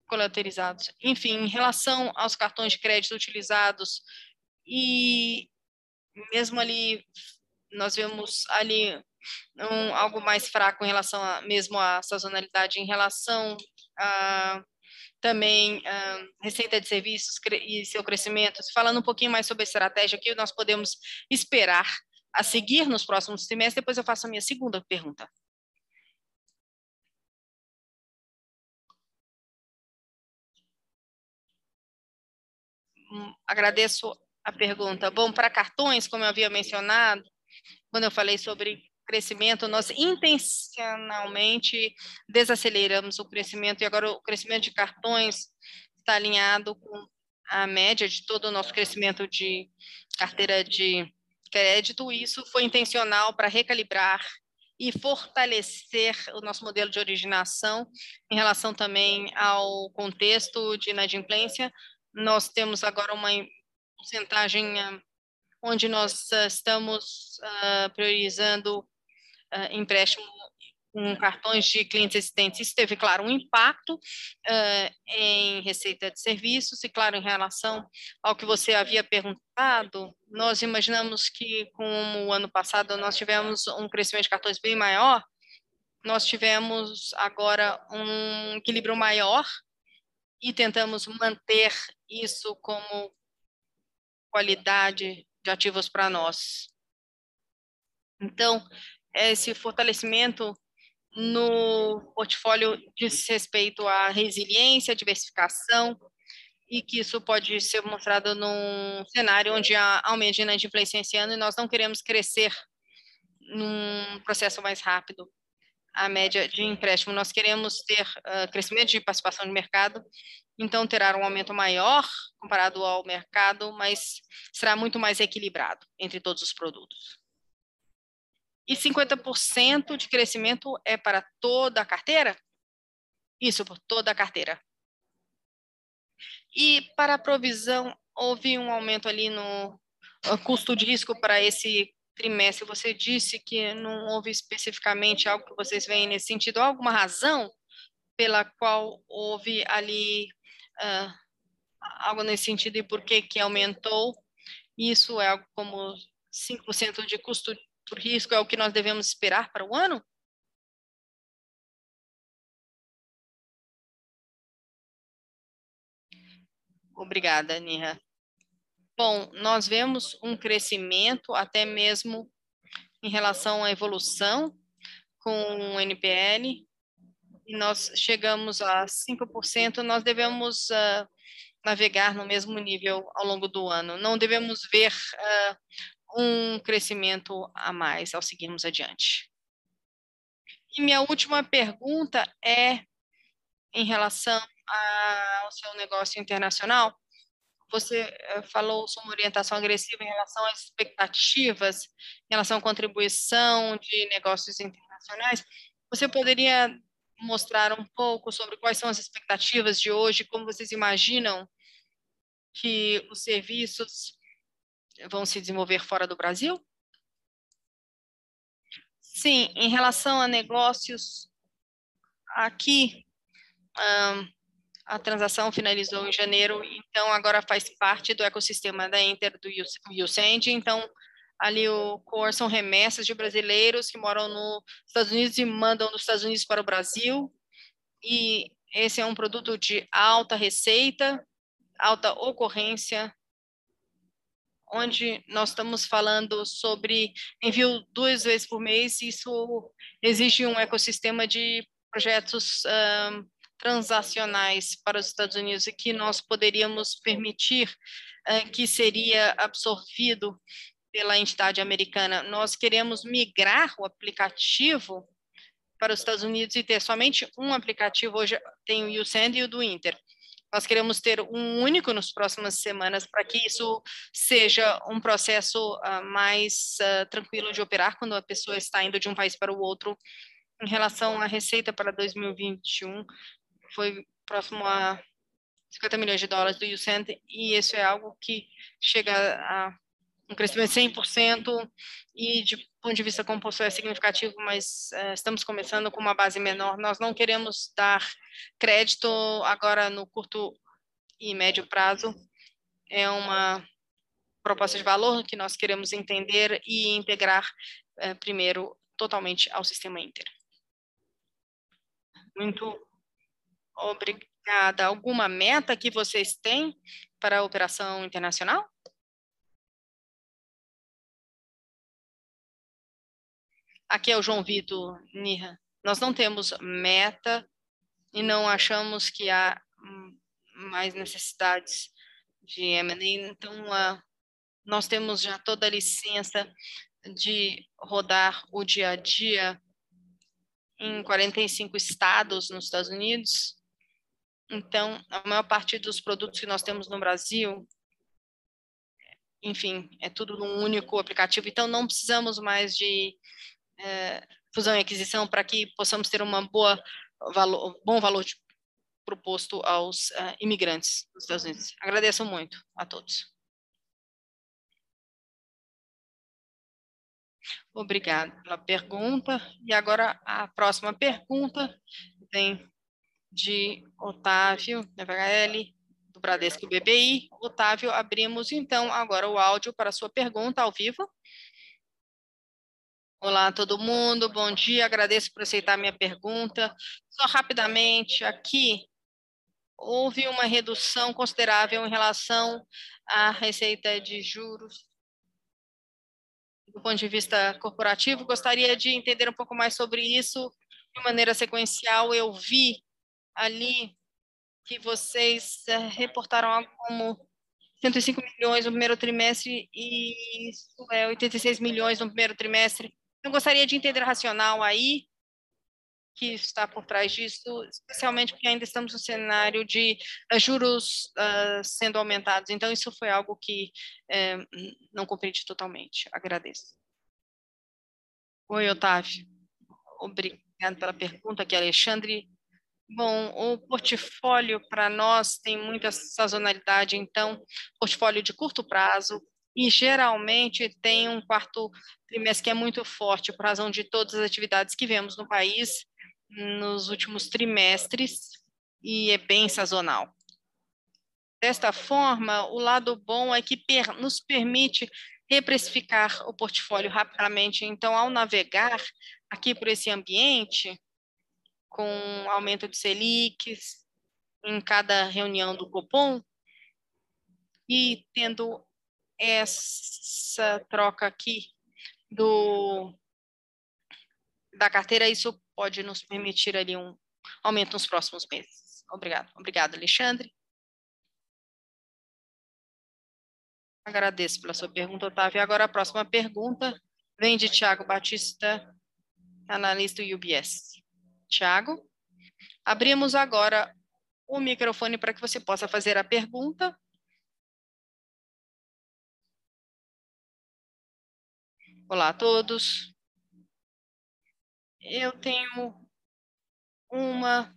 colaterizados. Enfim, em relação aos cartões de crédito utilizados e mesmo ali nós vemos ali um, algo mais fraco em relação a, mesmo à sazonalidade, em relação a também a receita de serviços e seu crescimento. Falando um pouquinho mais sobre a estratégia, o que nós podemos esperar a seguir nos próximos trimestres, depois eu faço a minha segunda pergunta. Agradeço a pergunta. Bom, para cartões, como eu havia mencionado, quando eu falei sobre crescimento, nós intencionalmente desaceleramos o crescimento e agora o crescimento de cartões está alinhado com a média de todo o nosso crescimento de carteira de crédito. Isso foi intencional para recalibrar e fortalecer o nosso modelo de originação em relação também ao contexto de inadimplência, nós temos agora uma porcentagem uh, onde nós uh, estamos uh, priorizando empréstimo com cartões de clientes existentes. Isso teve, claro, um impacto em receita de serviços e, claro, em relação ao que você havia perguntado, nós imaginamos que, como o ano passado nós tivemos um crescimento de cartões bem maior, nós tivemos agora um equilíbrio maior e tentamos manter isso como qualidade de ativos para nós. Então, esse fortalecimento no portfólio diz respeito à resiliência, diversificação, e que isso pode ser mostrado num cenário onde há aumento de inadimplência esse ano e nós não queremos crescer num processo mais rápido a média de empréstimo. Nós queremos ter uh, crescimento de participação de mercado, então terá um aumento maior comparado ao mercado, mas será muito mais equilibrado entre todos os produtos. E 50% de crescimento é para toda a carteira? Isso, por toda a carteira. E para a provisão, houve um aumento ali no custo de risco para esse trimestre. Você disse que não houve especificamente algo que vocês veem nesse sentido. Há alguma razão pela qual houve ali uh, algo nesse sentido e por que que aumentou? Isso é algo como 5% de custo por risco é o que nós devemos esperar para o ano? Obrigada, Nira. Bom, nós vemos um crescimento até mesmo em relação à evolução com o NPL, e nós chegamos a 5%, nós devemos uh, navegar no mesmo nível ao longo do ano. Não devemos ver uh, um crescimento a mais ao seguirmos adiante. E minha última pergunta é em relação ao seu negócio internacional. Você eh, falou sobre orientação agressiva em relação às expectativas, em relação à contribuição de negócios internacionais. Você poderia mostrar um pouco sobre quais são as expectativas de hoje, como vocês imaginam que os serviços vão se desenvolver fora do Brasil? Sim, em relação a negócios, aqui a transação finalizou em janeiro, então agora faz parte do ecossistema da Inter do Usend, então ali o core são remessas de brasileiros que moram nos Estados Unidos e mandam dos Estados Unidos para o Brasil, e esse é um produto de alta receita, alta ocorrência, onde nós estamos falando sobre envio duas vezes por mês, isso exige um ecossistema de projetos um, transacionais para os Estados Unidos e que nós poderíamos permitir uh, que seria absorvido pela entidade americana. Nós queremos migrar o aplicativo para os Estados Unidos e ter somente um aplicativo. Hoje tem o YouSend e o do Inter. Nós queremos ter um único nas próximas semanas para que isso seja um processo uh, mais uh, tranquilo de operar quando a pessoa está indo de um país para o outro. Em relação à receita para 2021, foi próximo a 50 milhões de dólares do YouSend, e isso é algo que chega a um crescimento de 100%, e de ponto de vista composto é significativo, mas uh, estamos começando com uma base menor. Nós não queremos dar crédito agora no curto e médio prazo. É uma proposta de valor que nós queremos entender e integrar uh, primeiro totalmente ao sistema Inter. Muito obrigada. Alguma meta que vocês têm para a operação internacional? Aqui é o João Vitor Nirra. Nós não temos meta e não achamos que há mais necessidades de M&A, então uh, nós temos já toda a licença de rodar o dia a dia em 45 estados nos Estados Unidos. Então, a maior parte dos produtos que nós temos no Brasil, enfim, é tudo num único aplicativo, então não precisamos mais de é, fusão e aquisição para que possamos ter uma boa valor, bom valor de, proposto aos uh, imigrantes dos Estados Unidos. Agradeço muito a todos. Obrigada pela pergunta. E agora a próxima pergunta vem de Otávio, da VHL, do Bradesco BBI. Otávio, abrimos então agora o áudio para a sua pergunta ao vivo. Olá, todo mundo, bom dia, agradeço por aceitar minha pergunta. Só rapidamente, aqui houve uma redução considerável em relação à receita de juros do ponto de vista corporativo. Gostaria de entender um pouco mais sobre isso de maneira sequencial. Eu vi ali que vocês eh, reportaram algo como 105 milhões no primeiro trimestre e isso é 86 milhões no primeiro trimestre. Eu gostaria de entender racional aí que está por trás disso, especialmente porque ainda estamos no cenário de uh, juros uh, sendo aumentados. Então, isso foi algo que uh, não compreendi totalmente. Agradeço. Oi, Otávio. Obrigado pela pergunta aqui, Alexandre. Bom, o portfólio para nós tem muita sazonalidade, então, portfólio de curto prazo, e geralmente tem um quarto trimestre que é muito forte, por razão de todas as atividades que vemos no país nos últimos trimestres, e é bem sazonal. Desta forma, o lado bom é que per nos permite reprecificar o portfólio rapidamente. Então, ao navegar aqui por esse ambiente, com aumento de Selics em cada reunião do Copom, e tendo essa troca aqui do da carteira, isso pode nos permitir ali um aumento nos próximos meses. Obrigado. Obrigado, Alexandre. Agradeço pela sua pergunta, Otávio. Agora a próxima pergunta vem de Tiago Batista, analista do UBS. Tiago, abrimos agora o microfone para que você possa fazer a pergunta. Olá a todos. Eu tenho uma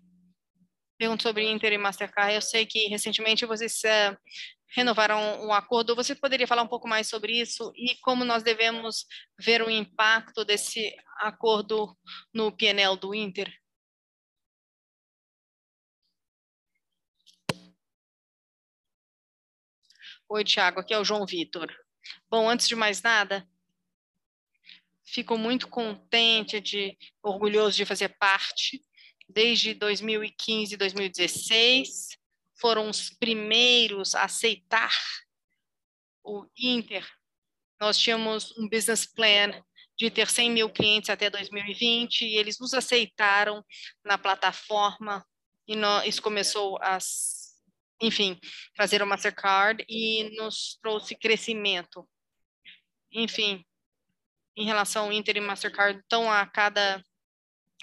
pergunta sobre Inter e Mastercard. Eu sei que recentemente vocês uh, renovaram um acordo. Você poderia falar um pouco mais sobre isso e como nós devemos ver o impacto desse acordo no PNL do Inter? Oi, Tiago, aqui é o João Vitor. Bom, antes de mais nada, fico muito contente, de orgulhoso de fazer parte desde 2015, 2016 foram os primeiros a aceitar o Inter. Nós tínhamos um business plan de ter 100 mil clientes até 2020 e eles nos aceitaram na plataforma e isso começou a, enfim, trazer o Mastercard e nos trouxe crescimento. Enfim, em relação ao Inter e Mastercard, então a cada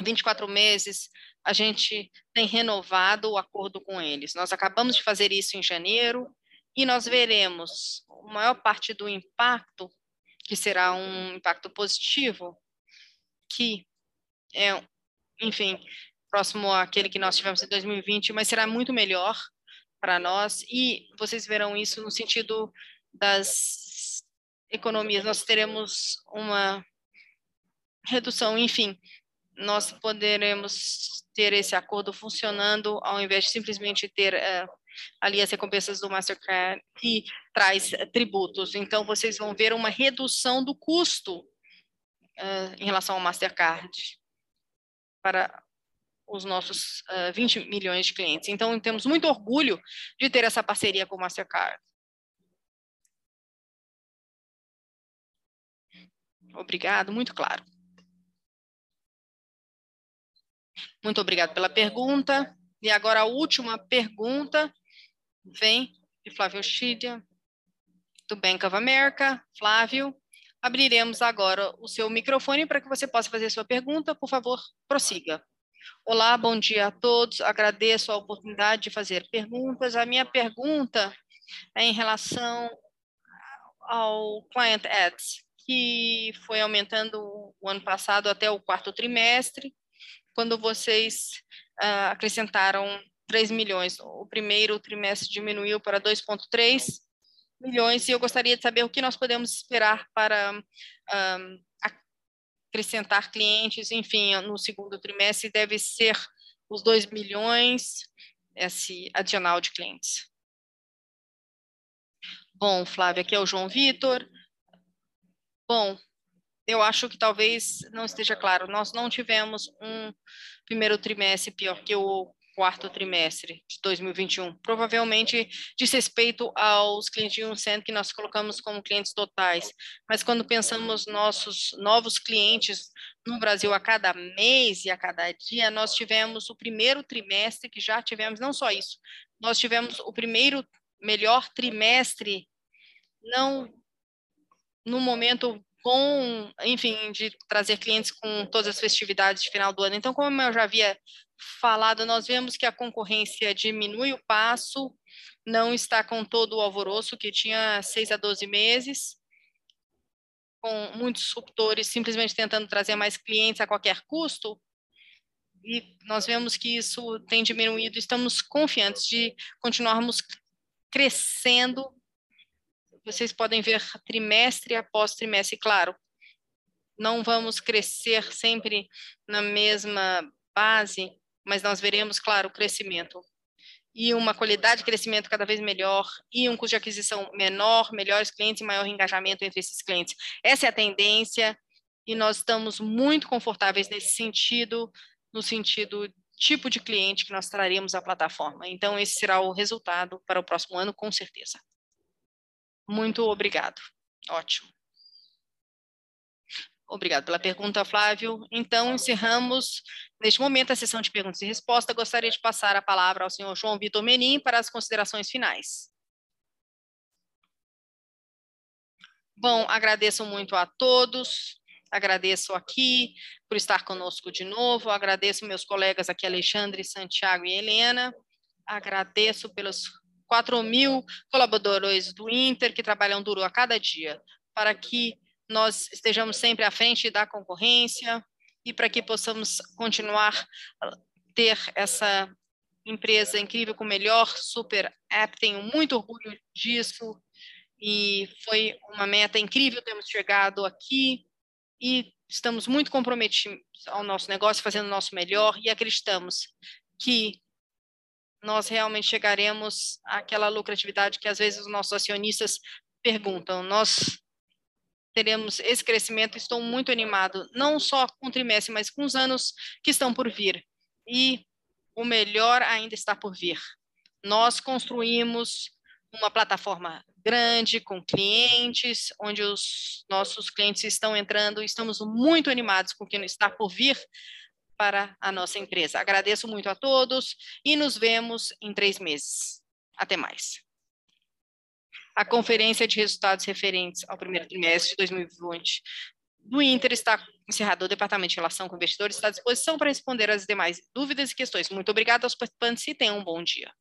24 meses a gente tem renovado o acordo com eles. Nós acabamos de fazer isso em janeiro e nós veremos a maior parte do impacto, que será um impacto positivo, que é, enfim, próximo àquele que nós tivemos em 2020, mas será muito melhor para nós e vocês verão isso no sentido das economias. Nós teremos uma redução, enfim, nós poderemos ter esse acordo funcionando ao invés de simplesmente ter uh, ali as recompensas do Mastercard que traz uh, tributos. Então, vocês vão ver uma redução do custo uh, em relação ao Mastercard para os nossos 20 milhões de clientes. Então, temos muito orgulho de ter essa parceria com o Mastercard. Obrigado, muito claro. Muito obrigado pela pergunta. E agora a última pergunta vem de Flávio Chidia, do Bank of America. Flávio, abriremos agora o seu microfone para que você possa fazer sua pergunta. Por favor, prossiga. Olá, bom dia a todos. Agradeço a oportunidade de fazer perguntas. A minha pergunta é em relação ao Client Ads, que foi aumentando o ano passado até o quarto trimestre quando vocês uh, acrescentaram 3 milhões. O primeiro trimestre diminuiu para 2,3 milhões, e eu gostaria de saber o que nós podemos esperar para ah, acrescentar clientes, enfim, no segundo trimestre deve ser os 2 milhões, esse adicional de clientes. Bom, Flávia, aqui é o João Vitor. Bom, eu acho que talvez não esteja claro. Nós não tivemos um primeiro trimestre pior que o quarto trimestre de 2021. Provavelmente diz respeito aos clientes de um centro que nós colocamos como clientes totais. Mas quando pensamos nossos novos clientes no Brasil a cada mês e a cada dia, nós tivemos o primeiro trimestre que já tivemos, não só isso, nós tivemos o primeiro melhor trimestre não no momento com, enfim, de trazer clientes com todas as festividades de final do ano. Então, como eu já havia falado, nós vemos que a concorrência diminui o passo, não está com todo o alvoroço que tinha 6 a 12 meses, com muitos disruptores simplesmente tentando trazer mais clientes a qualquer custo, e nós vemos que isso tem diminuído. Estamos confiantes de continuarmos crescendo. Vocês podem ver trimestre após trimestre, claro. Não vamos crescer sempre na mesma base, mas nós veremos, claro, o crescimento e uma qualidade de crescimento cada vez melhor e um custo de aquisição menor, melhores clientes e maior engajamento entre esses clientes. Essa é a tendência e nós estamos muito confortáveis nesse sentido, no sentido tipo de cliente que nós traremos à plataforma. Então, esse será o resultado para o próximo ano, com certeza. Muito obrigado. Ótimo. Obrigado pela pergunta, Flávio. Então, encerramos neste momento a sessão de perguntas e respostas. Gostaria de passar a palavra ao senhor João Vitor Menin para as considerações finais. Bom, agradeço muito a todos, agradeço aqui por estar conosco de novo, agradeço meus colegas aqui, Alexandre, Santiago e Helena, agradeço pelos 4 mil colaboradores do Inter que trabalham duro a cada dia para que nós estejamos sempre à frente da concorrência e para que possamos continuar ter essa empresa incrível com o melhor super app. Tenho muito orgulho disso e foi uma meta incrível termos chegado aqui e estamos muito comprometidos ao nosso negócio, fazendo o nosso melhor e acreditamos que nós realmente chegaremos àquela lucratividade que às vezes os nossos acionistas perguntam. Nós teremos esse crescimento. Estou muito animado, não só com o trimestre, mas com os anos que estão por vir. E o melhor ainda está por vir. Nós construímos uma plataforma grande, com clientes, onde os nossos clientes estão entrando. Estamos muito animados com o que está por vir para a nossa empresa. Agradeço muito a todos e nos vemos em três meses. Até mais. A conferência de resultados referentes ao primeiro trimestre de 2020 do Inter está encerrada. O Departamento de Relação com Investidores está à disposição para responder às demais dúvidas e questões. Muito obrigada aos participantes e tenham um bom dia.